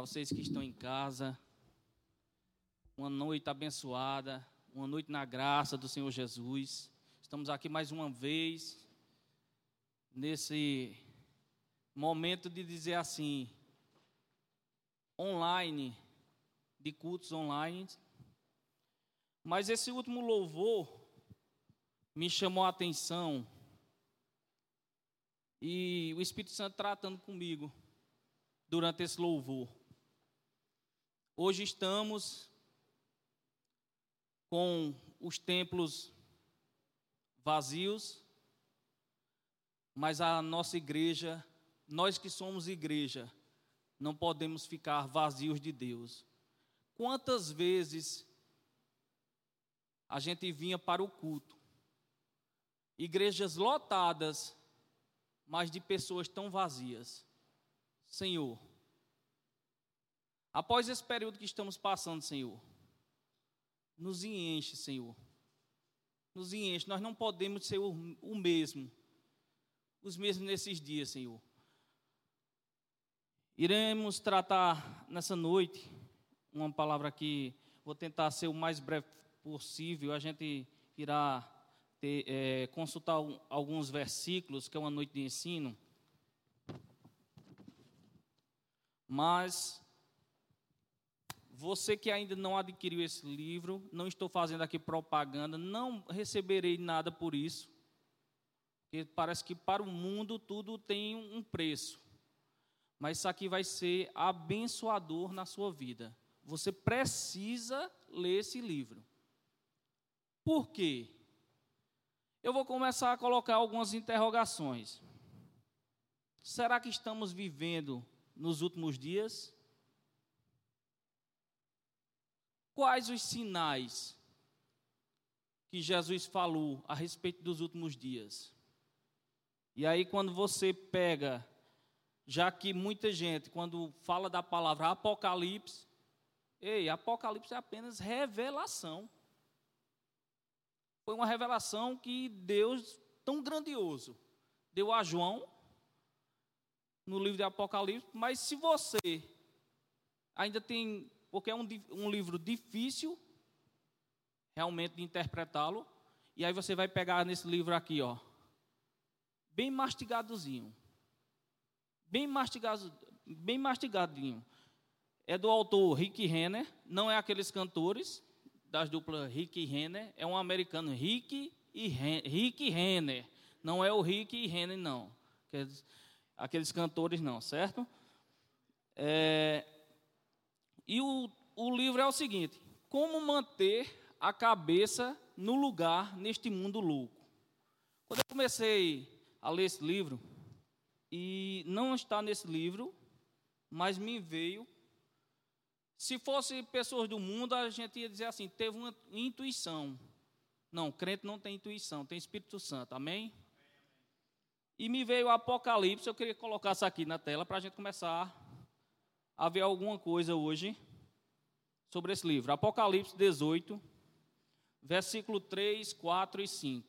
para vocês que estão em casa. Uma noite abençoada, uma noite na graça do Senhor Jesus. Estamos aqui mais uma vez, nesse momento de dizer assim, online, de cultos online. Mas esse último louvor me chamou a atenção. E o Espírito Santo tratando comigo durante esse louvor. Hoje estamos com os templos vazios, mas a nossa igreja, nós que somos igreja, não podemos ficar vazios de Deus. Quantas vezes a gente vinha para o culto, igrejas lotadas, mas de pessoas tão vazias. Senhor, após esse período que estamos passando, Senhor, nos enche, Senhor. Nos enche. Nós não podemos ser o, mesmo, os mesmos nesses dias, Senhor. Iremos tratar nessa noite uma palavra que vou tentar ser o mais breve possível. A gente irá ter, é, consultar alguns versículos, que é uma noite de ensino. Mas você que ainda não adquiriu esse livro, não estou fazendo aqui propaganda, não receberei nada por isso. Porque parece que para o mundo tudo tem um preço. Mas isso aqui vai ser abençoador na sua vida. Você precisa ler esse livro. Por quê? Eu vou começar a colocar algumas interrogações. Será que estamos vivendo nos últimos dias? Quais os sinais que Jesus falou a respeito dos últimos dias? E aí, quando você pega, já que muita gente, quando fala da palavra Apocalipse, ei, Apocalipse é apenas revelação. Foi uma revelação que Deus, tão grandioso, deu a João no livro de Apocalipse, mas se você ainda tem, porque é um, um livro difícil realmente de interpretá-lo, e aí você vai pegar nesse livro aqui, ó, bem mastigadozinho, bem mastigado, bem mastigadinho. É do autor Rick Renner, não é aqueles cantores das duplas Rick e Renner, é um americano Rick e Rick Renner, não é o Rick e Renner não. Aqueles cantores não, certo? É, e o, o livro é o seguinte: Como manter a cabeça no lugar neste mundo louco. Quando eu comecei a ler esse livro, e não está nesse livro, mas me veio. Se fosse pessoas do mundo, a gente ia dizer assim: teve uma intuição. Não, crente não tem intuição, tem Espírito Santo, amém? E me veio o Apocalipse, eu queria colocar isso aqui na tela para a gente começar a ver alguma coisa hoje sobre esse livro. Apocalipse 18, versículo 3, 4 e 5.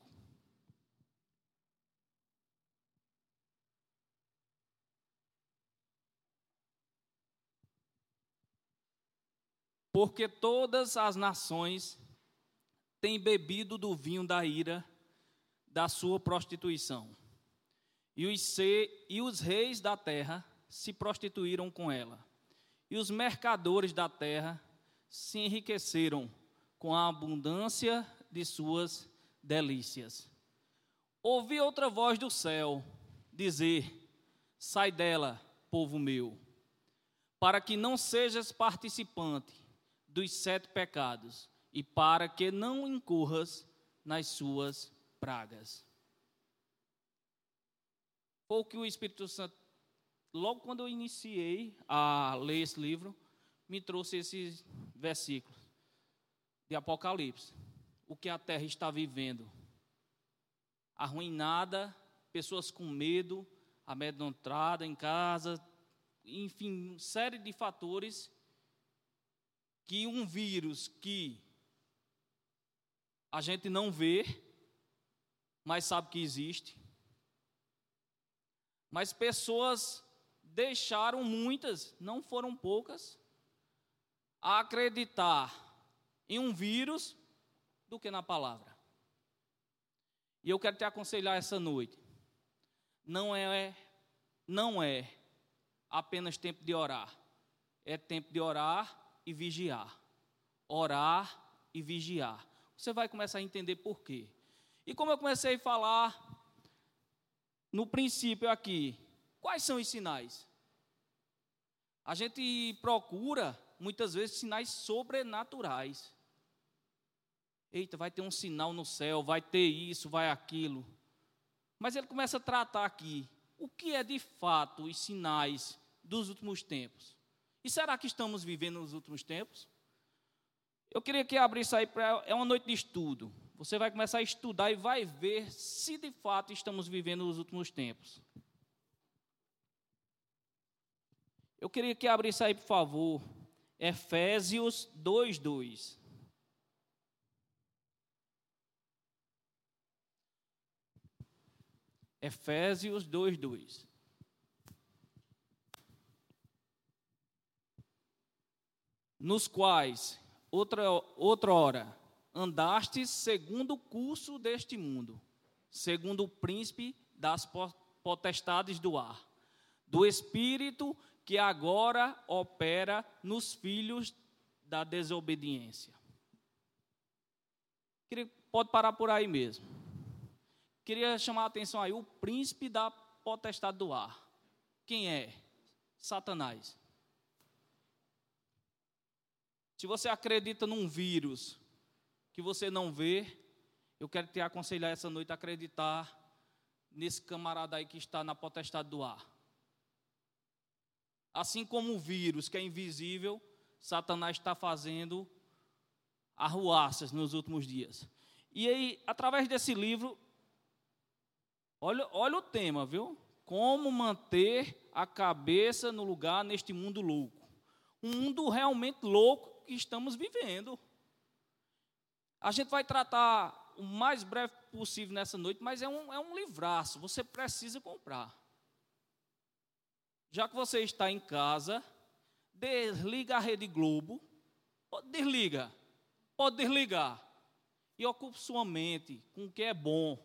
Porque todas as nações têm bebido do vinho da ira da sua prostituição e os, e os reis da terra se prostituíram com ela. E os mercadores da terra se enriqueceram com a abundância de suas delícias. Ouvi outra voz do céu dizer: Sai dela, povo meu, para que não sejas participante dos sete pecados e para que não incorras nas suas pragas. Foi o que o Espírito Santo, logo quando eu iniciei a ler esse livro, me trouxe esses versículos de Apocalipse. O que a terra está vivendo. Arruinada, pessoas com medo, amedrontada em casa, enfim, série de fatores que um vírus que a gente não vê, mas sabe que existe, mas pessoas deixaram muitas, não foram poucas, a acreditar em um vírus do que na palavra. E eu quero te aconselhar essa noite. Não é não é apenas tempo de orar. É tempo de orar e vigiar. Orar e vigiar. Você vai começar a entender por quê. E como eu comecei a falar no princípio aqui, quais são os sinais? A gente procura muitas vezes sinais sobrenaturais. Eita, vai ter um sinal no céu, vai ter isso, vai aquilo. Mas ele começa a tratar aqui o que é de fato os sinais dos últimos tempos. E será que estamos vivendo nos últimos tempos? Eu queria que abrisse aí para. É uma noite de estudo. Você vai começar a estudar e vai ver se de fato estamos vivendo nos últimos tempos. Eu queria que abrisse aí, por favor, Efésios 2:2. Efésios 2:2. Nos quais outra outra hora andastes segundo o curso deste mundo, segundo o príncipe das potestades do ar, do espírito que agora opera nos filhos da desobediência. Pode parar por aí mesmo. Queria chamar a atenção aí, o príncipe da potestade do ar. Quem é? Satanás. Se você acredita num vírus que você não vê, eu quero te aconselhar essa noite a acreditar nesse camarada aí que está na potestade do ar. Assim como o vírus, que é invisível, Satanás está fazendo arruaças nos últimos dias. E aí, através desse livro, olha, olha o tema, viu? Como manter a cabeça no lugar neste mundo louco. Um mundo realmente louco que estamos vivendo. A gente vai tratar o mais breve possível nessa noite, mas é um, é um livraço, você precisa comprar. Já que você está em casa, desliga a Rede Globo, desliga, pode desligar, e ocupe sua mente com o que é bom.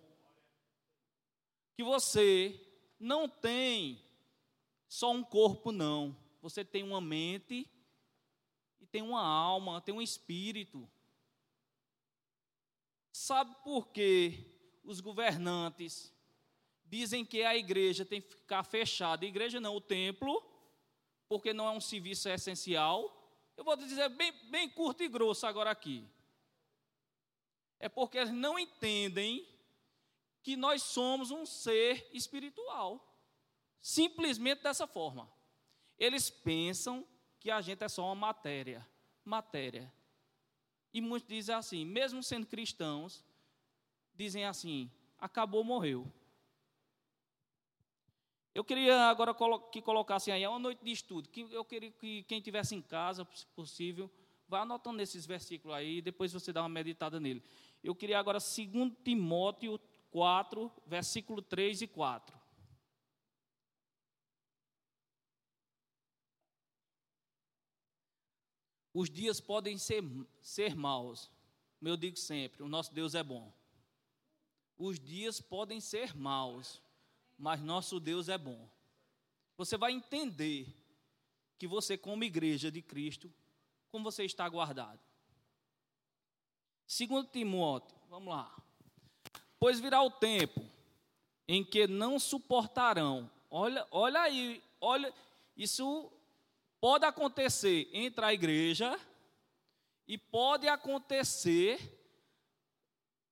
Que você não tem só um corpo, não. Você tem uma mente, e tem uma alma, tem um espírito. Sabe por que os governantes dizem que a igreja tem que ficar fechada. A igreja não, o templo, porque não é um serviço essencial. Eu vou dizer bem, bem curto e grosso agora aqui. É porque eles não entendem que nós somos um ser espiritual. Simplesmente dessa forma. Eles pensam que a gente é só uma matéria. Matéria. E muitos dizem assim, mesmo sendo cristãos, dizem assim: acabou, morreu. Eu queria agora que colocassem aí, é uma noite de estudo. Que eu queria que quem tivesse em casa, se possível, vá anotando esses versículos aí, depois você dá uma meditada nele. Eu queria agora 2 Timóteo 4, versículo 3 e 4. Os dias podem ser, ser maus, eu digo sempre, o nosso Deus é bom. Os dias podem ser maus, mas nosso Deus é bom. Você vai entender que você, como igreja de Cristo, como você está guardado. Segundo Timóteo, vamos lá. Pois virá o tempo em que não suportarão. Olha, olha aí, olha, isso pode acontecer entre a igreja e pode acontecer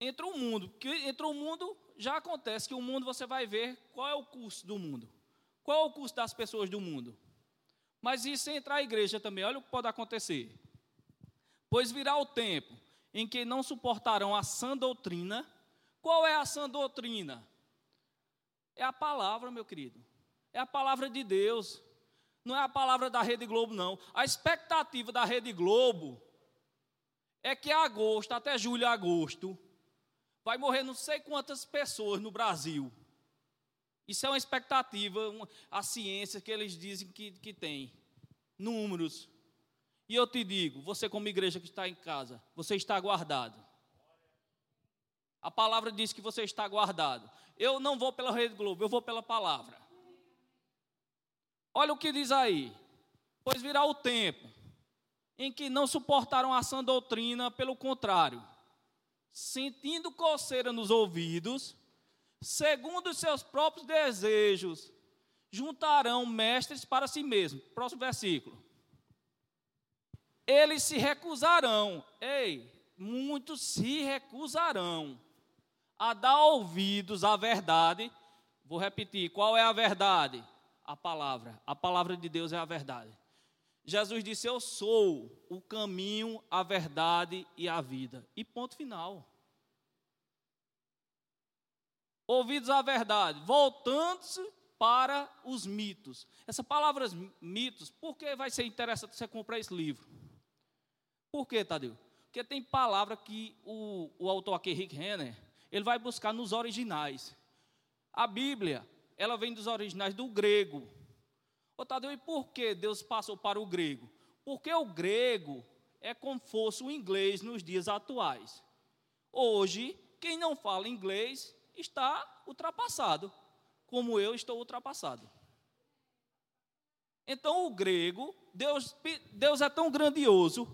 entre o mundo. Que entre o mundo já acontece que o mundo você vai ver qual é o custo do mundo. Qual é o custo das pessoas do mundo? Mas isso entrar a igreja também, olha o que pode acontecer. Pois virá o tempo em que não suportarão a sã doutrina. Qual é a sã doutrina? É a palavra, meu querido. É a palavra de Deus. Não é a palavra da Rede Globo, não. A expectativa da Rede Globo é que agosto, até julho e agosto, vai morrer não sei quantas pessoas no Brasil. Isso é uma expectativa, uma, a ciência que eles dizem que, que tem. Números. E eu te digo, você como igreja que está em casa, você está guardado. A palavra diz que você está guardado. Eu não vou pela Rede Globo, eu vou pela palavra. Olha o que diz aí. Pois virá o tempo em que não suportaram a sã doutrina, pelo contrário, sentindo coceira nos ouvidos, segundo os seus próprios desejos, juntarão mestres para si mesmos. Próximo versículo. Eles se recusarão, ei, muitos se recusarão a dar ouvidos à verdade. Vou repetir: qual é a verdade? A palavra. A palavra de Deus é a verdade. Jesus disse: Eu sou o caminho, a verdade e a vida. E ponto final. Ouvidos à verdade, voltando-se para os mitos. Essa palavra mitos, por que vai ser interessante você comprar esse livro? Por que, Tadeu? Porque tem palavra que o, o autor aqui, Rick Renner, ele vai buscar nos originais. A Bíblia, ela vem dos originais do grego. Ô Tadeu, e por que Deus passou para o grego? Porque o grego é como fosse o inglês nos dias atuais. Hoje, quem não fala inglês está ultrapassado, como eu estou ultrapassado. Então, o grego, Deus, Deus é tão grandioso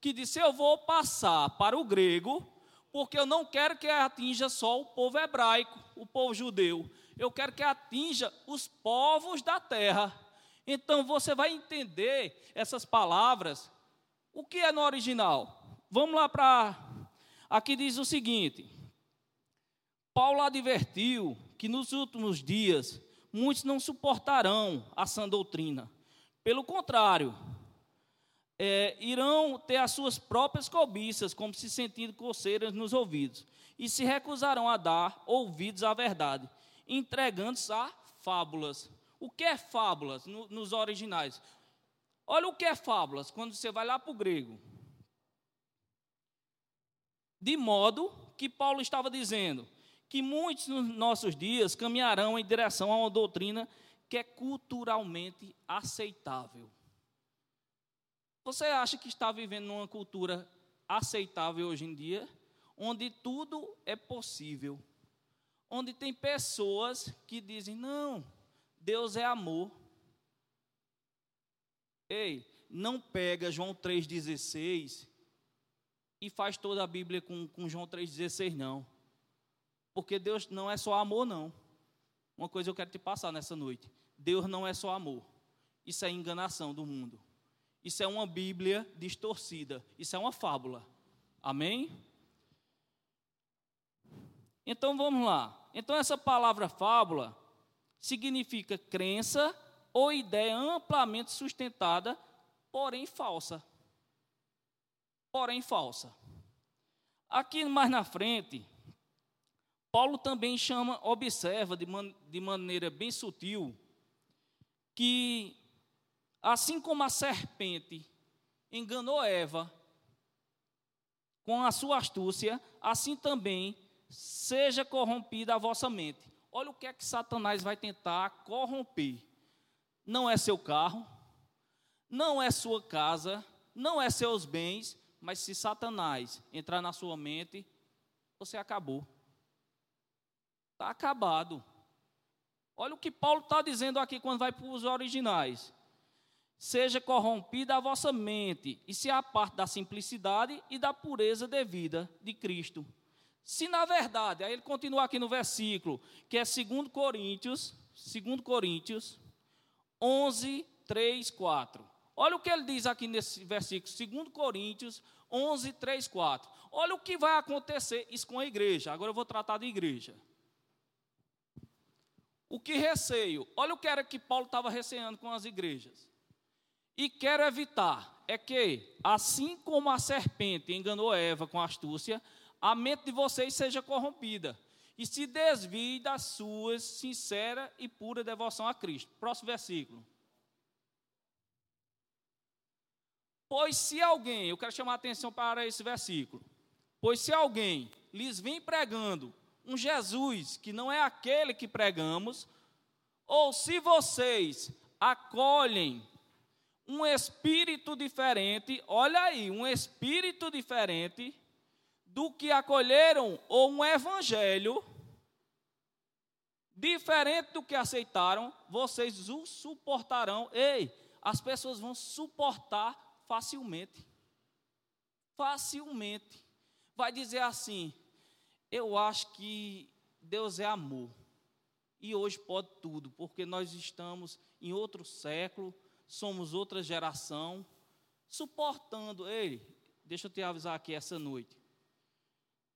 que disse: Eu vou passar para o grego, porque eu não quero que atinja só o povo hebraico, o povo judeu. Eu quero que atinja os povos da terra. Então você vai entender essas palavras. O que é no original? Vamos lá para. Aqui diz o seguinte: Paulo advertiu que nos últimos dias muitos não suportarão a sã doutrina. Pelo contrário, é, irão ter as suas próprias cobiças, como se sentindo coceiras nos ouvidos, e se recusarão a dar ouvidos à verdade, entregando-se a fábulas. O que é fábulas no, nos originais? Olha o que é fábulas, quando você vai lá para o grego. De modo que Paulo estava dizendo que muitos nos nossos dias caminharão em direção a uma doutrina que é culturalmente aceitável. Você acha que está vivendo numa cultura aceitável hoje em dia, onde tudo é possível, onde tem pessoas que dizem: não, Deus é amor. Ei, não pega João 3,16 e faz toda a Bíblia com, com João 3,16, não. Porque Deus não é só amor, não. Uma coisa eu quero te passar nessa noite: Deus não é só amor. Isso é enganação do mundo. Isso é uma Bíblia distorcida. Isso é uma fábula. Amém? Então vamos lá. Então essa palavra fábula significa crença ou ideia amplamente sustentada, porém falsa. Porém falsa. Aqui mais na frente, Paulo também chama, observa de, man, de maneira bem sutil, que assim como a serpente enganou Eva com a sua astúcia, assim também seja corrompida a vossa mente. Olha o que é que Satanás vai tentar corromper. Não é seu carro, não é sua casa, não é seus bens, mas se Satanás entrar na sua mente, você acabou. Está acabado. Olha o que Paulo está dizendo aqui quando vai para os originais. Seja corrompida a vossa mente e se aparte da simplicidade e da pureza devida de Cristo se na verdade, aí ele continua aqui no versículo, que é 2 Coríntios, 2 Coríntios 11, 3, 4. Olha o que ele diz aqui nesse versículo, 2 Coríntios 11, 3, 4. Olha o que vai acontecer isso com a igreja. Agora eu vou tratar de igreja. O que receio? Olha o que era que Paulo estava receando com as igrejas. E quero evitar é que, assim como a serpente enganou Eva com astúcia, a mente de vocês seja corrompida e se desvie da sua sincera e pura devoção a Cristo. Próximo versículo. Pois se alguém, eu quero chamar a atenção para esse versículo. Pois se alguém lhes vem pregando um Jesus que não é aquele que pregamos, Ou se vocês acolhem um espírito diferente, olha aí, um espírito diferente do que acolheram, ou um evangelho diferente do que aceitaram, vocês o suportarão. Ei, as pessoas vão suportar facilmente. Facilmente. Vai dizer assim: eu acho que Deus é amor. E hoje pode tudo, porque nós estamos em outro século, somos outra geração, suportando. Ei, deixa eu te avisar aqui essa noite.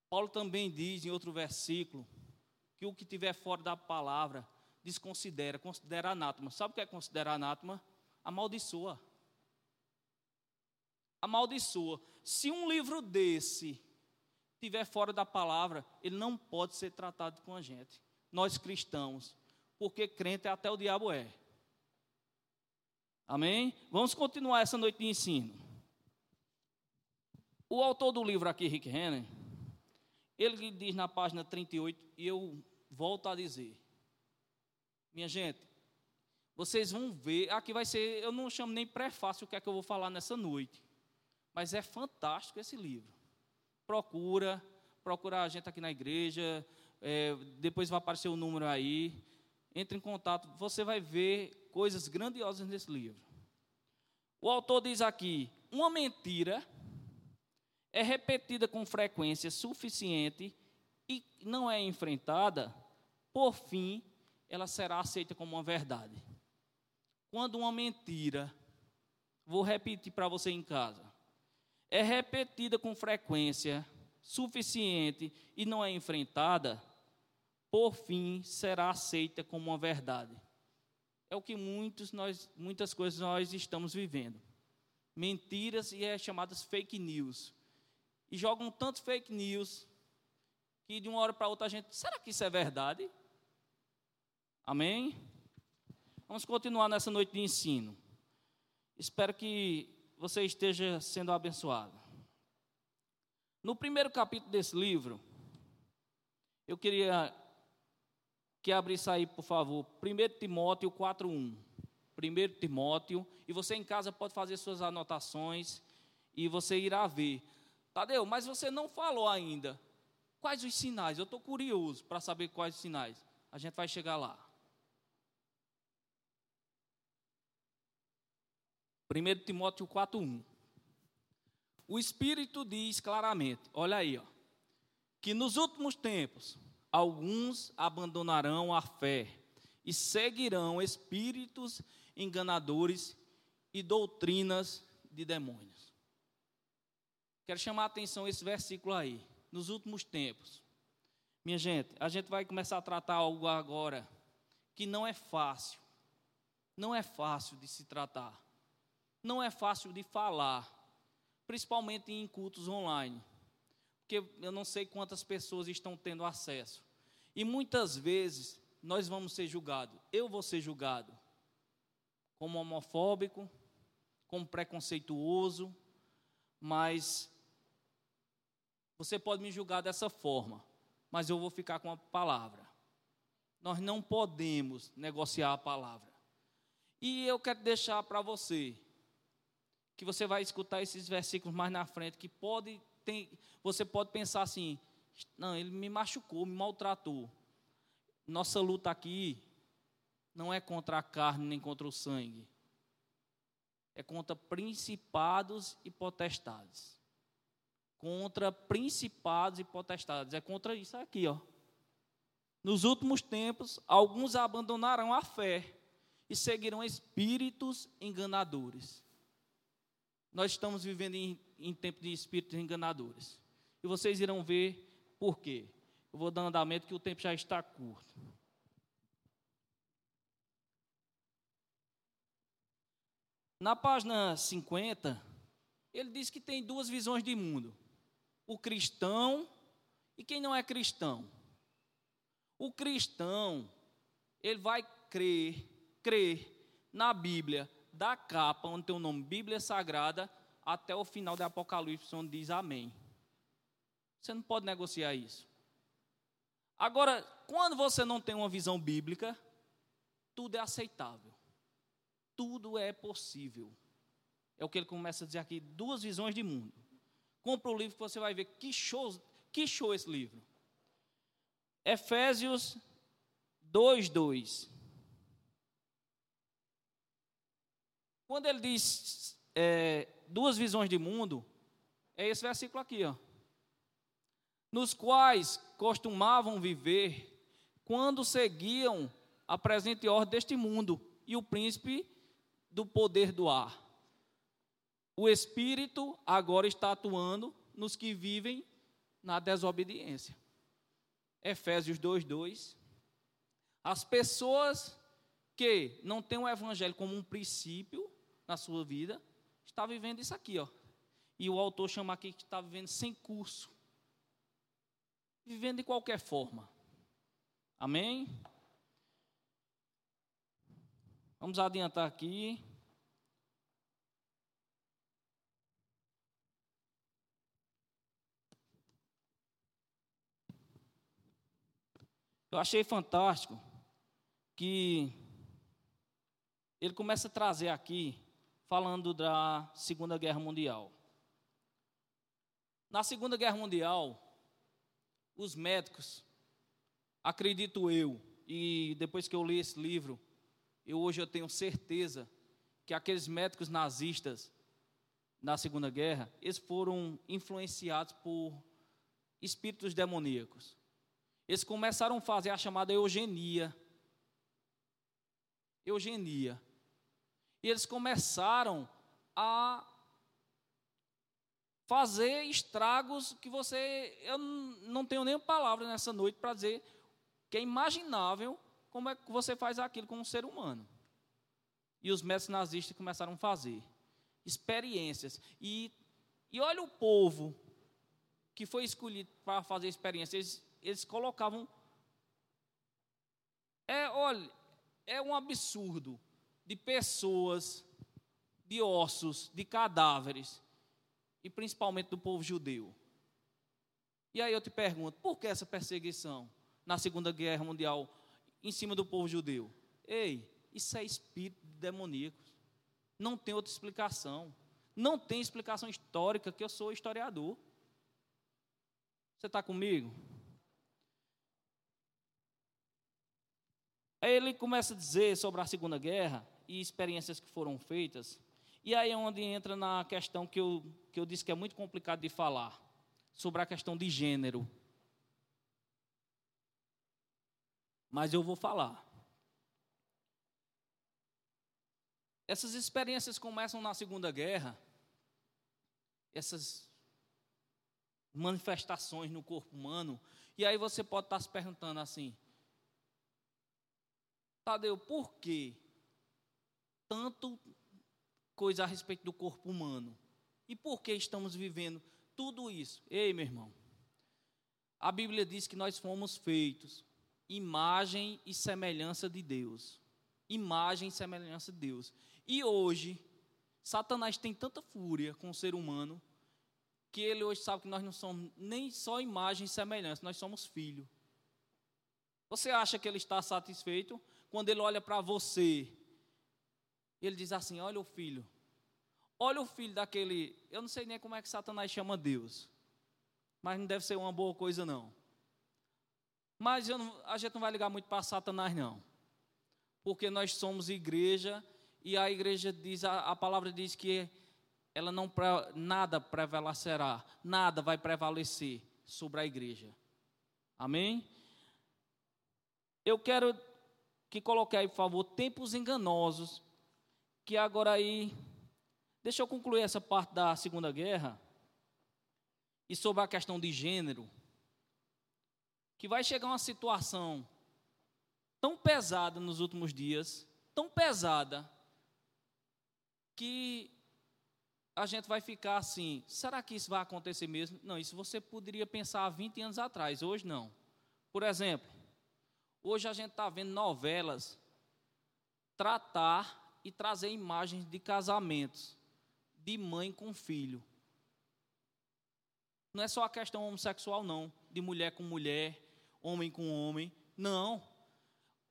Paulo também diz em outro versículo que o que tiver fora da palavra desconsidera, considera anátema. Sabe o que é considerar anátema? Amaldiçoa. Amaldiçoa. Se um livro desse tiver fora da palavra, ele não pode ser tratado com a gente. Nós cristãos, porque crente até o diabo é. Amém? Vamos continuar essa noite de ensino. O autor do livro aqui, Rick Renner, ele diz na página 38, e eu volto a dizer: Minha gente, vocês vão ver, aqui vai ser, eu não chamo nem prefácio o que é que eu vou falar nessa noite, mas é fantástico esse livro. Procura, procura a gente aqui na igreja, é, depois vai aparecer o número aí, entre em contato, você vai ver coisas grandiosas nesse livro. O autor diz aqui: uma mentira é repetida com frequência suficiente e não é enfrentada, por fim, ela será aceita como uma verdade. Quando uma mentira, vou repetir para você em casa, é repetida com frequência suficiente e não é enfrentada, por fim será aceita como uma verdade. É o que muitos nós, muitas coisas nós estamos vivendo. Mentiras e é chamadas fake news e jogam tanto fake news que de uma hora para outra a gente, será que isso é verdade? Amém? Vamos continuar nessa noite de ensino. Espero que você esteja sendo abençoado. No primeiro capítulo desse livro, eu queria que abrisse aí, por favor, 1 Timóteo 4:1. 1 Timóteo, e você em casa pode fazer suas anotações e você irá ver. Tadeu, mas você não falou ainda. Quais os sinais? Eu estou curioso para saber quais os sinais. A gente vai chegar lá. 1 Timóteo 4,1. O Espírito diz claramente: olha aí, ó, que nos últimos tempos alguns abandonarão a fé e seguirão espíritos enganadores e doutrinas de demônios. Quero chamar a atenção esse versículo aí. Nos últimos tempos. Minha gente, a gente vai começar a tratar algo agora que não é fácil. Não é fácil de se tratar. Não é fácil de falar. Principalmente em cultos online. Porque eu não sei quantas pessoas estão tendo acesso. E muitas vezes nós vamos ser julgados. Eu vou ser julgado como homofóbico, como preconceituoso, mas você pode me julgar dessa forma, mas eu vou ficar com a palavra. Nós não podemos negociar a palavra. E eu quero deixar para você que você vai escutar esses versículos mais na frente, que pode tem, você pode pensar assim: não, ele me machucou, me maltratou. Nossa luta aqui não é contra a carne nem contra o sangue, é contra principados e potestades contra principados e potestades. É contra isso aqui, ó. Nos últimos tempos, alguns abandonarão a fé e seguirão espíritos enganadores. Nós estamos vivendo em, em tempo de espíritos enganadores. E vocês irão ver por quê. Eu vou dar andamento que o tempo já está curto. Na página 50, ele diz que tem duas visões de mundo o cristão e quem não é cristão. O cristão, ele vai crer, crer na Bíblia, da capa, onde tem o nome Bíblia Sagrada, até o final do Apocalipse, onde diz Amém. Você não pode negociar isso. Agora, quando você não tem uma visão bíblica, tudo é aceitável. Tudo é possível. É o que ele começa a dizer aqui, duas visões de mundo. Compra o livro que você vai ver que show, que show esse livro. Efésios 2:2. Quando ele diz é, duas visões de mundo, é esse versículo aqui, ó. Nos quais costumavam viver quando seguiam a presente ordem deste mundo e o príncipe do poder do ar. O Espírito agora está atuando nos que vivem na desobediência. Efésios 2:2. As pessoas que não têm o evangelho como um princípio na sua vida, está vivendo isso aqui, ó. E o autor chama aqui que está vivendo sem curso. Vivendo de qualquer forma. Amém? Vamos adiantar aqui. Eu achei fantástico que ele começa a trazer aqui, falando da Segunda Guerra Mundial. Na Segunda Guerra Mundial, os médicos, acredito eu, e depois que eu li esse livro, eu hoje eu tenho certeza que aqueles médicos nazistas na Segunda Guerra, eles foram influenciados por espíritos demoníacos. Eles começaram a fazer a chamada eugenia. Eugenia. E eles começaram a fazer estragos que você. Eu não tenho nem palavra nessa noite para dizer que é imaginável como é que você faz aquilo com um ser humano. E os médicos nazistas começaram a fazer experiências. E, e olha o povo que foi escolhido para fazer experiências eles colocavam. É, olha, é um absurdo de pessoas, de ossos, de cadáveres, e principalmente do povo judeu. E aí eu te pergunto, por que essa perseguição na Segunda Guerra Mundial em cima do povo judeu? Ei, isso é espírito demoníaco. Não tem outra explicação. Não tem explicação histórica, que eu sou historiador. Você está comigo? Aí ele começa a dizer sobre a Segunda Guerra e experiências que foram feitas. E aí é onde entra na questão que eu, que eu disse que é muito complicado de falar, sobre a questão de gênero. Mas eu vou falar. Essas experiências começam na Segunda Guerra, essas manifestações no corpo humano, e aí você pode estar se perguntando assim: Tadeu, por que tanto coisa a respeito do corpo humano? E por que estamos vivendo tudo isso? Ei, meu irmão, a Bíblia diz que nós fomos feitos imagem e semelhança de Deus. Imagem e semelhança de Deus. E hoje, Satanás tem tanta fúria com o ser humano que ele hoje sabe que nós não somos nem só imagem e semelhança, nós somos filho. Você acha que ele está satisfeito? Quando ele olha para você, ele diz assim: Olha o filho, olha o filho daquele. Eu não sei nem como é que Satanás chama Deus, mas não deve ser uma boa coisa, não. Mas não, a gente não vai ligar muito para Satanás, não, porque nós somos igreja e a igreja diz, a, a palavra diz que ela não nada prevalecerá, nada vai prevalecer sobre a igreja. Amém? Eu quero que coloquei aí, por favor, tempos enganosos, que agora aí, deixa eu concluir essa parte da Segunda Guerra, e sobre a questão de gênero, que vai chegar uma situação tão pesada nos últimos dias, tão pesada, que a gente vai ficar assim, será que isso vai acontecer mesmo? Não, isso você poderia pensar há 20 anos atrás, hoje não. Por exemplo, Hoje a gente está vendo novelas tratar e trazer imagens de casamentos de mãe com filho. Não é só a questão homossexual, não, de mulher com mulher, homem com homem. Não.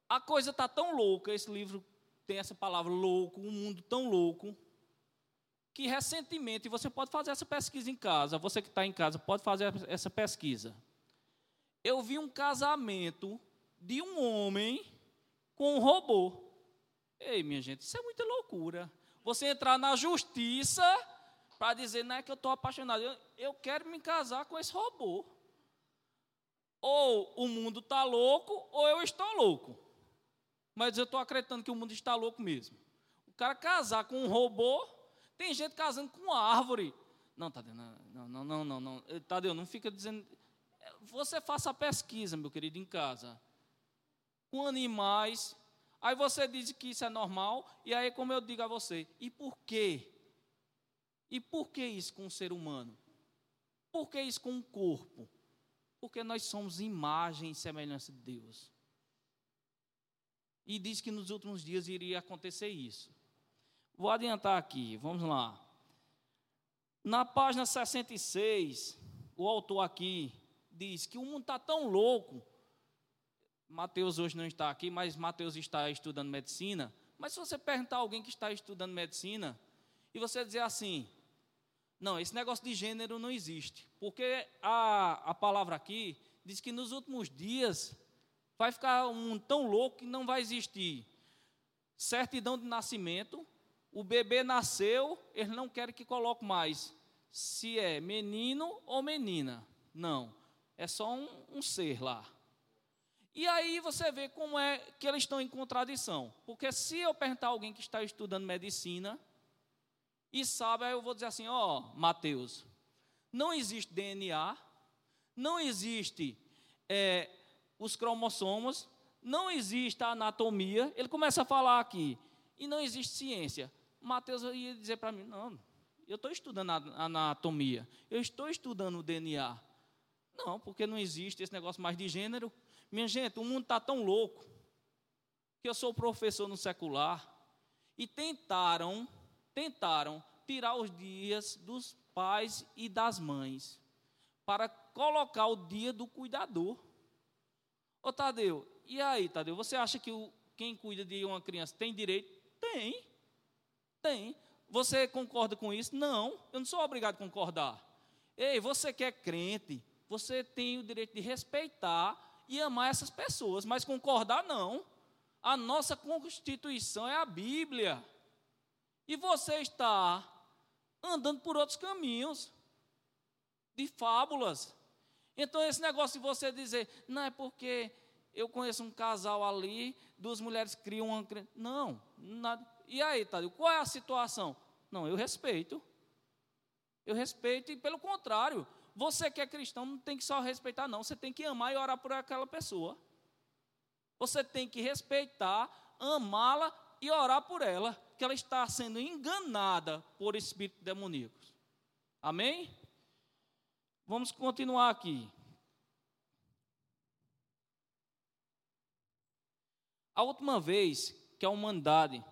a coisa está tão louca, esse livro tem essa palavra louco, um mundo tão louco, que recentemente, você pode fazer essa pesquisa em casa, você que está em casa pode fazer essa pesquisa. Eu vi um casamento de um homem com um robô. Ei, minha gente, isso é muita loucura. Você entrar na justiça para dizer, não é que eu estou apaixonado, eu, eu quero me casar com esse robô. Ou o mundo está louco, ou eu estou louco. Mas eu estou acreditando que o mundo está louco mesmo. O cara casar com um robô, tem gente casando com árvore. Não, Tadeu, não, não, não, não, não. Tadeu, não fica dizendo. Você faça a pesquisa, meu querido, em casa. Com animais. Aí você diz que isso é normal. E aí, como eu digo a você, e por quê? E por que isso com o ser humano? Por que isso com o corpo? Porque nós somos imagem e semelhança de Deus. E diz que nos últimos dias iria acontecer isso. Vou adiantar aqui, vamos lá. Na página 66, o autor aqui diz que o mundo está tão louco. Mateus hoje não está aqui, mas Mateus está estudando medicina. Mas se você perguntar a alguém que está estudando medicina, e você dizer assim: não, esse negócio de gênero não existe. Porque a, a palavra aqui diz que nos últimos dias Vai ficar um tão louco que não vai existir certidão de nascimento. O bebê nasceu, eles não querem que coloque mais se é menino ou menina. Não, é só um, um ser lá. E aí você vê como é que eles estão em contradição. Porque se eu perguntar a alguém que está estudando medicina e sabe, aí eu vou dizer assim: ó, oh, Mateus, não existe DNA, não existe é, os cromossomos, não existe a anatomia. Ele começa a falar aqui, e não existe ciência. Mateus ia dizer para mim: não, eu estou estudando a anatomia, eu estou estudando o DNA. Não, porque não existe esse negócio mais de gênero. Minha gente, o mundo está tão louco que eu sou professor no secular e tentaram, tentaram tirar os dias dos pais e das mães para colocar o dia do cuidador. Ô Tadeu, e aí, Tadeu, você acha que o, quem cuida de uma criança tem direito? Tem. Tem. Você concorda com isso? Não, eu não sou obrigado a concordar. Ei, você que é crente, você tem o direito de respeitar e amar essas pessoas, mas concordar não. A nossa constituição é a Bíblia. E você está andando por outros caminhos de fábulas. Então, esse negócio de você dizer, não é porque eu conheço um casal ali, duas mulheres criam uma. Não, nada. E aí, Tadeu, qual é a situação? Não, eu respeito. Eu respeito e, pelo contrário, você que é cristão não tem que só respeitar, não. Você tem que amar e orar por aquela pessoa. Você tem que respeitar, amá-la e orar por ela, que ela está sendo enganada por espíritos demoníacos. Amém? Vamos continuar aqui. A última vez que a humanidade,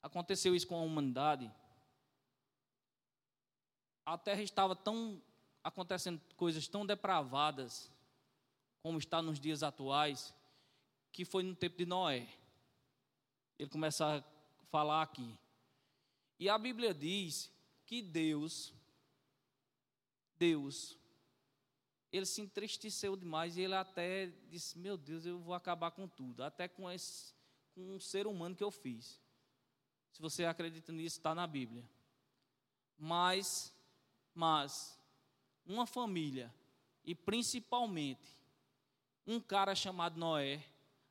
aconteceu isso com a humanidade, a terra estava tão acontecendo coisas tão depravadas como está nos dias atuais, que foi no tempo de Noé. Ele começa a falar aqui. E a Bíblia diz que Deus Deus, ele se entristeceu demais e ele até disse: Meu Deus, eu vou acabar com tudo, até com, esse, com um ser humano que eu fiz. Se você acredita nisso, está na Bíblia. Mas, mas, uma família, e principalmente um cara chamado Noé,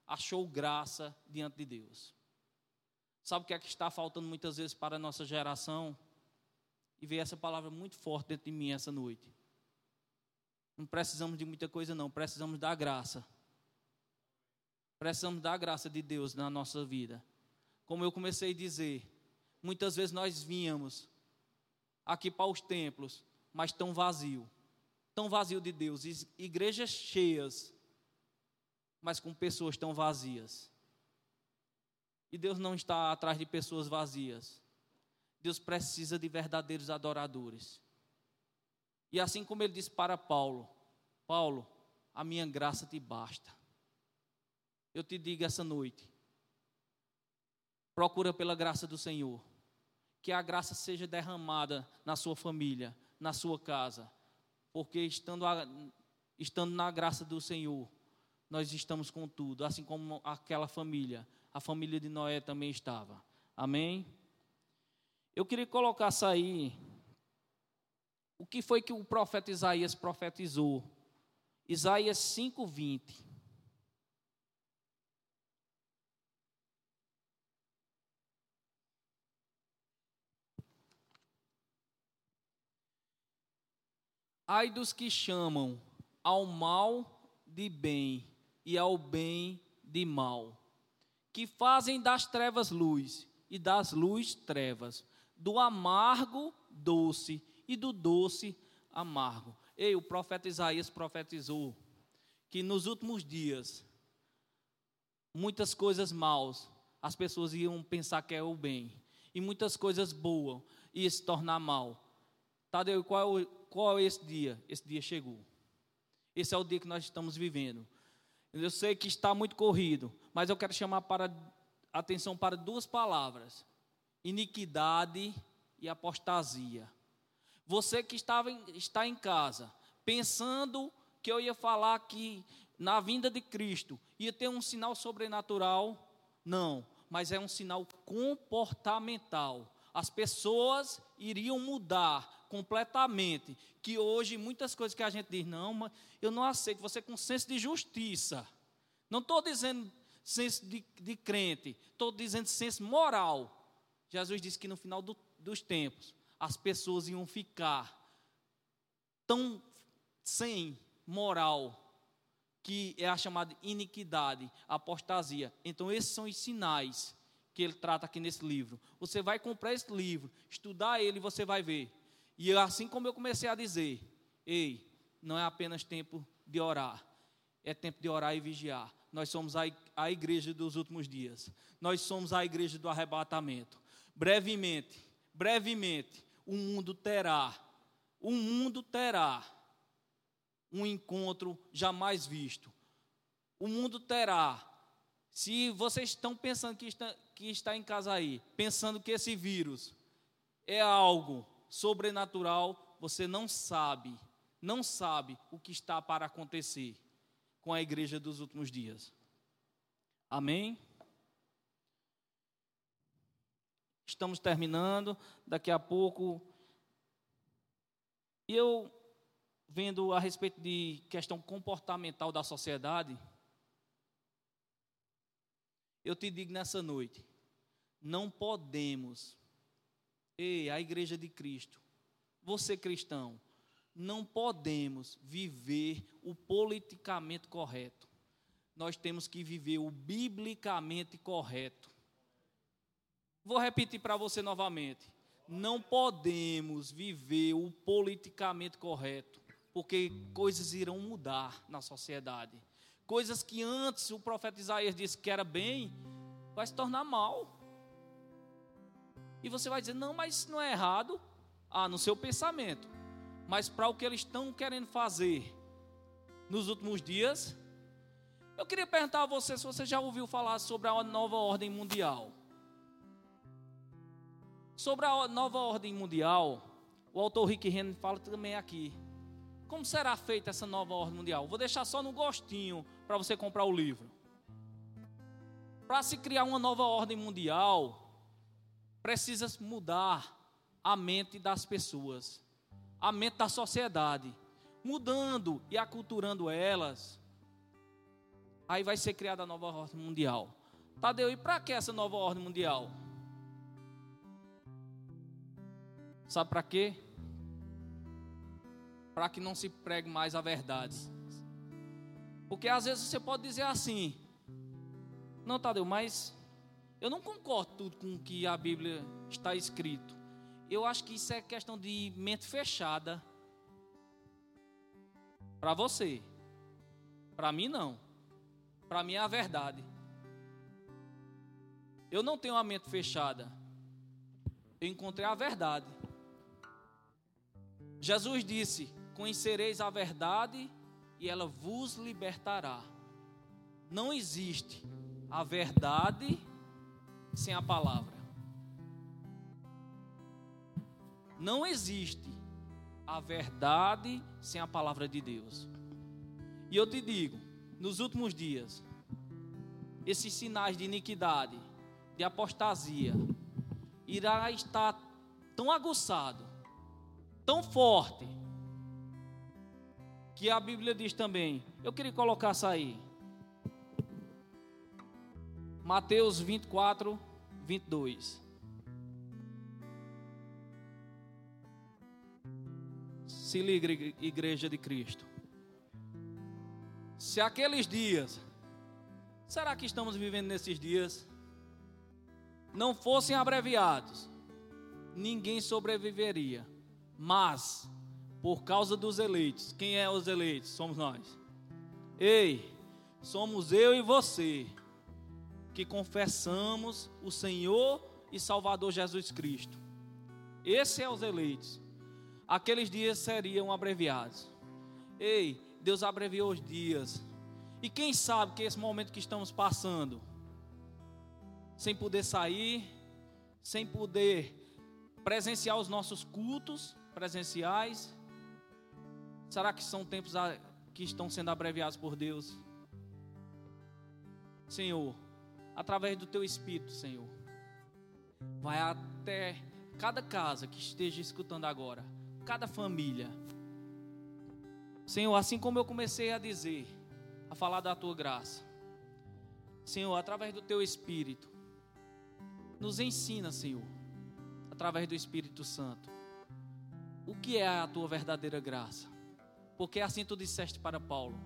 achou graça diante de Deus. Sabe o que é que está faltando muitas vezes para a nossa geração? e veio essa palavra muito forte dentro de mim essa noite. Não precisamos de muita coisa, não, precisamos da graça. Precisamos da graça de Deus na nossa vida. Como eu comecei a dizer, muitas vezes nós vínhamos aqui para os templos, mas tão vazio, tão vazio de Deus, igrejas cheias, mas com pessoas tão vazias. E Deus não está atrás de pessoas vazias. Deus precisa de verdadeiros adoradores. E assim como ele disse para Paulo: Paulo, a minha graça te basta. eu te digo essa noite: procura pela graça do Senhor, que a graça seja derramada na sua família, na sua casa, porque estando, a, estando na graça do Senhor, nós estamos com tudo, assim como aquela família, a família de Noé também estava. Amém? Eu queria colocar isso aí. O que foi que o profeta Isaías profetizou? Isaías 5:20. Ai dos que chamam ao mal de bem e ao bem de mal, que fazem das trevas luz e das luz trevas, do amargo doce e do doce amargo. Ei, o profeta Isaías profetizou que nos últimos dias muitas coisas maus as pessoas iam pensar que é o bem e muitas coisas boas iam se tornar mal. Tadeu, qual qual é esse dia? Esse dia chegou. Esse é o dia que nós estamos vivendo. Eu sei que está muito corrido, mas eu quero chamar para atenção para duas palavras: iniquidade e apostasia. Você que estava em, está em casa, pensando que eu ia falar que na vinda de Cristo ia ter um sinal sobrenatural, não, mas é um sinal comportamental. As pessoas iriam mudar completamente. Que hoje muitas coisas que a gente diz, não, mas eu não aceito, você com senso de justiça. Não estou dizendo senso de, de crente, estou dizendo senso moral. Jesus disse que no final do, dos tempos as pessoas iam ficar tão sem moral que é a chamada iniquidade, apostasia. Então esses são os sinais que ele trata aqui nesse livro. Você vai comprar esse livro, estudar ele, você vai ver. E assim como eu comecei a dizer, ei, não é apenas tempo de orar, é tempo de orar e vigiar. Nós somos a, igreja dos últimos dias. Nós somos a igreja do arrebatamento. Brevemente, brevemente, o mundo terá, o mundo terá um encontro jamais visto. O mundo terá. Se vocês estão pensando que está, que está em casa aí, pensando que esse vírus é algo sobrenatural, você não sabe, não sabe o que está para acontecer com a igreja dos últimos dias. Amém? Estamos terminando, daqui a pouco. E eu, vendo a respeito de questão comportamental da sociedade, eu te digo nessa noite: não podemos Ei, a igreja de Cristo, você cristão, não podemos viver o politicamente correto. Nós temos que viver o biblicamente correto. Vou repetir para você novamente. Não podemos viver o politicamente correto, porque coisas irão mudar na sociedade. Coisas que antes o profeta Isaías disse que era bem, vai se tornar mal. E você vai dizer: não, mas não é errado. Ah, no seu pensamento. Mas para o que eles estão querendo fazer nos últimos dias, eu queria perguntar a você se você já ouviu falar sobre a nova ordem mundial. Sobre a nova ordem mundial, o autor Rick Renner fala também aqui. Como será feita essa nova ordem mundial? Vou deixar só no gostinho para você comprar o livro. Para se criar uma nova ordem mundial, precisa mudar a mente das pessoas, a mente da sociedade, mudando e aculturando elas. Aí vai ser criada a nova ordem mundial. Tadeu, e para que essa nova ordem mundial? Sabe para quê? Para que não se pregue mais a verdade. Porque às vezes você pode dizer assim: Não, Tadeu, mas eu não concordo tudo com o que a Bíblia está escrito. Eu acho que isso é questão de mente fechada. Para você. Para mim não. Para mim é a verdade. Eu não tenho a mente fechada. Eu encontrei a verdade. Jesus disse: Conhecereis a verdade e ela vos libertará. não existe a verdade sem a palavra. Não existe a verdade sem a palavra de Deus. E eu te digo, nos últimos dias, esses sinais de iniquidade, de apostasia, irá estar tão aguçado, tão forte, que a Bíblia diz também. Eu queria colocar isso aí. Mateus 24, 22. Se liga, igreja de Cristo. Se aqueles dias, será que estamos vivendo nesses dias? Não fossem abreviados, ninguém sobreviveria. Mas, por causa dos eleitos, quem é os eleitos? Somos nós. Ei, somos eu e você que confessamos o Senhor e Salvador Jesus Cristo. Esse é os eleitos aqueles dias seriam abreviados. Ei, Deus abreviou os dias. E quem sabe que esse momento que estamos passando, sem poder sair, sem poder presenciar os nossos cultos presenciais, será que são tempos que estão sendo abreviados por Deus? Senhor, através do teu Espírito, Senhor, vai até cada casa que esteja escutando agora cada família. Senhor, assim como eu comecei a dizer, a falar da tua graça. Senhor, através do teu Espírito, nos ensina, Senhor, através do Espírito Santo, o que é a tua verdadeira graça. Porque assim tu disseste para Paulo: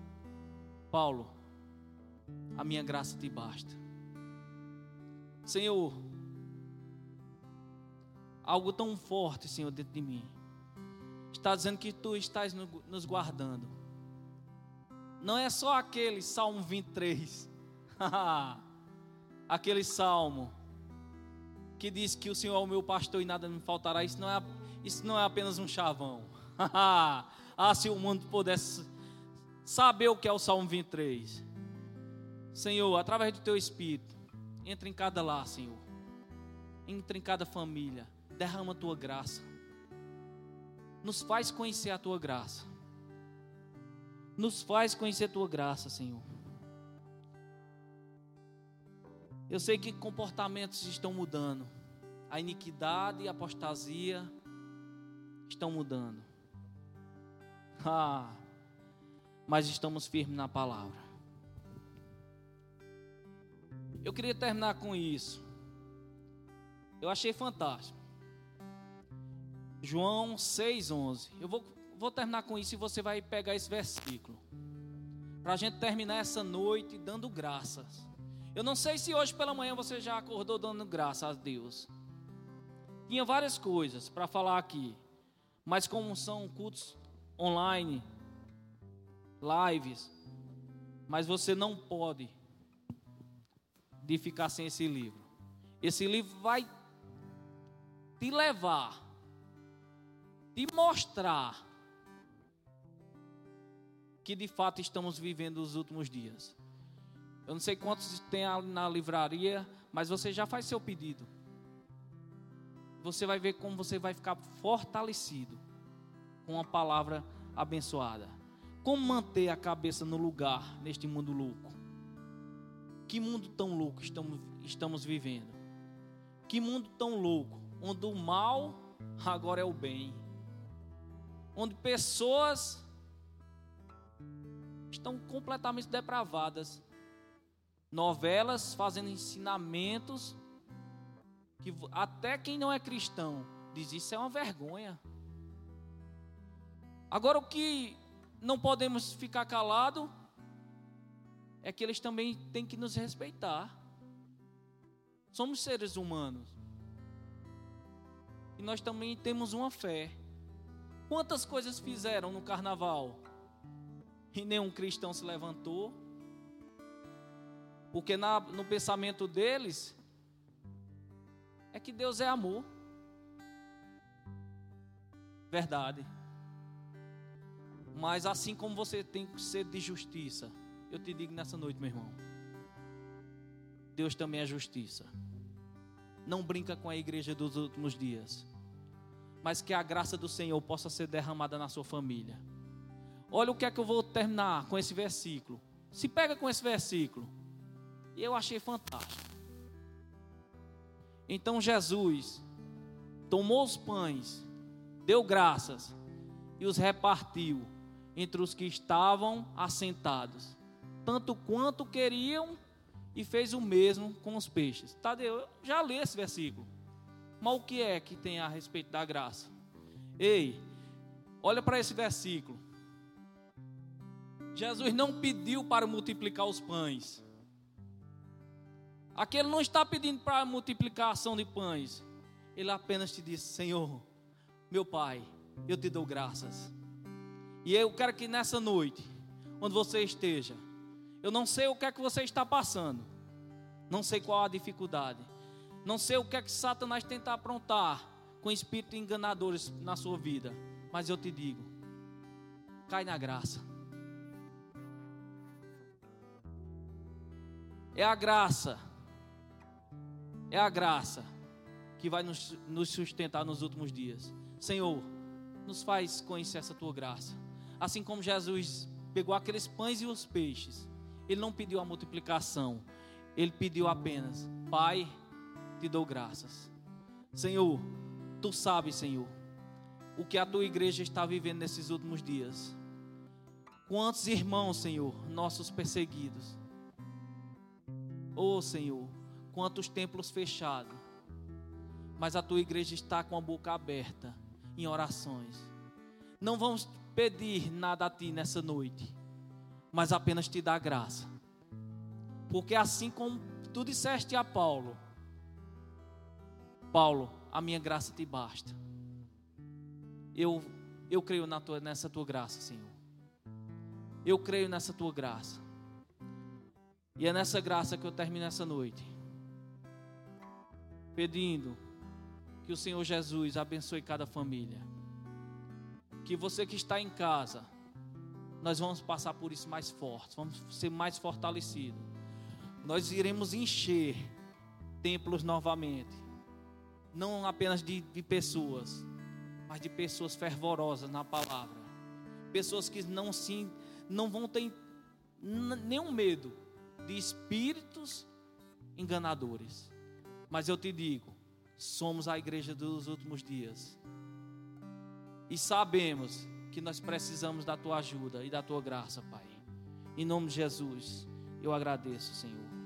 Paulo, a minha graça te basta. Senhor, algo tão forte, Senhor, dentro de mim está dizendo que tu estás nos guardando. Não é só aquele Salmo 23, aquele salmo que diz que o Senhor é o meu pastor e nada me faltará. Isso não é, isso não é apenas um chavão. ah, se o mundo pudesse saber o que é o Salmo 23. Senhor, através do teu Espírito, entra em cada lar, Senhor. Entra em cada família. Derrama a tua graça nos faz conhecer a tua graça. Nos faz conhecer a tua graça, Senhor. Eu sei que comportamentos estão mudando. A iniquidade e a apostasia estão mudando. Ah, mas estamos firmes na palavra. Eu queria terminar com isso. Eu achei fantástico. João 6,11. Eu vou, vou terminar com isso e você vai pegar esse versículo. Para a gente terminar essa noite dando graças. Eu não sei se hoje pela manhã você já acordou dando graças a Deus. Tinha várias coisas para falar aqui. Mas como são cultos online, lives, mas você não pode de ficar sem esse livro. Esse livro vai te levar de mostrar que de fato estamos vivendo os últimos dias. Eu não sei quantos tem na livraria, mas você já faz seu pedido. Você vai ver como você vai ficar fortalecido com a palavra abençoada. Como manter a cabeça no lugar neste mundo louco? Que mundo tão louco estamos, estamos vivendo? Que mundo tão louco, onde o mal agora é o bem onde pessoas estão completamente depravadas. Novelas fazendo ensinamentos que até quem não é cristão diz isso é uma vergonha. Agora o que não podemos ficar calado é que eles também têm que nos respeitar. Somos seres humanos. E nós também temos uma fé. Quantas coisas fizeram no carnaval e nenhum cristão se levantou? Porque na, no pensamento deles é que Deus é amor. Verdade. Mas assim como você tem sede de justiça, eu te digo nessa noite, meu irmão, Deus também é justiça. Não brinca com a igreja dos últimos dias. Mas que a graça do Senhor possa ser derramada na sua família. Olha o que é que eu vou terminar com esse versículo. Se pega com esse versículo. E eu achei fantástico. Então Jesus tomou os pães, deu graças e os repartiu entre os que estavam assentados, tanto quanto queriam, e fez o mesmo com os peixes. Tadeu, eu já li esse versículo. Mas o que é que tem a respeito da graça? Ei, olha para esse versículo. Jesus não pediu para multiplicar os pães. Aqui ele não está pedindo para multiplicação de pães. Ele apenas te disse: Senhor, meu Pai, eu te dou graças. E eu quero que nessa noite, onde você esteja, eu não sei o que é que você está passando, não sei qual a dificuldade, não sei o que é que Satanás tenta aprontar com espíritos enganadores na sua vida, mas eu te digo: cai na graça. É a graça é a graça que vai nos, nos sustentar nos últimos dias. Senhor, nos faz conhecer essa tua graça. Assim como Jesus pegou aqueles pães e os peixes, ele não pediu a multiplicação, ele pediu apenas: Pai, te dou graças. Senhor, tu sabes, Senhor, o que a tua igreja está vivendo nesses últimos dias. Quantos irmãos, Senhor, nossos perseguidos. Oh, Senhor, quantos templos fechados, mas a tua igreja está com a boca aberta em orações. Não vamos pedir nada a ti nessa noite, mas apenas te dar graça, porque assim como tu disseste a Paulo, Paulo, a minha graça te basta. Eu, eu creio na tua, nessa tua graça, Senhor. Eu creio nessa tua graça. E é nessa graça que eu termino essa noite pedindo que o Senhor Jesus abençoe cada família. Que você que está em casa, nós vamos passar por isso mais fortes, vamos ser mais fortalecidos. Nós iremos encher templos novamente, não apenas de, de pessoas, mas de pessoas fervorosas na palavra, pessoas que não se, não vão ter nenhum medo de espíritos enganadores. Mas eu te digo, somos a igreja dos últimos dias. E sabemos que nós precisamos da tua ajuda e da tua graça, Pai. Em nome de Jesus, eu agradeço, Senhor.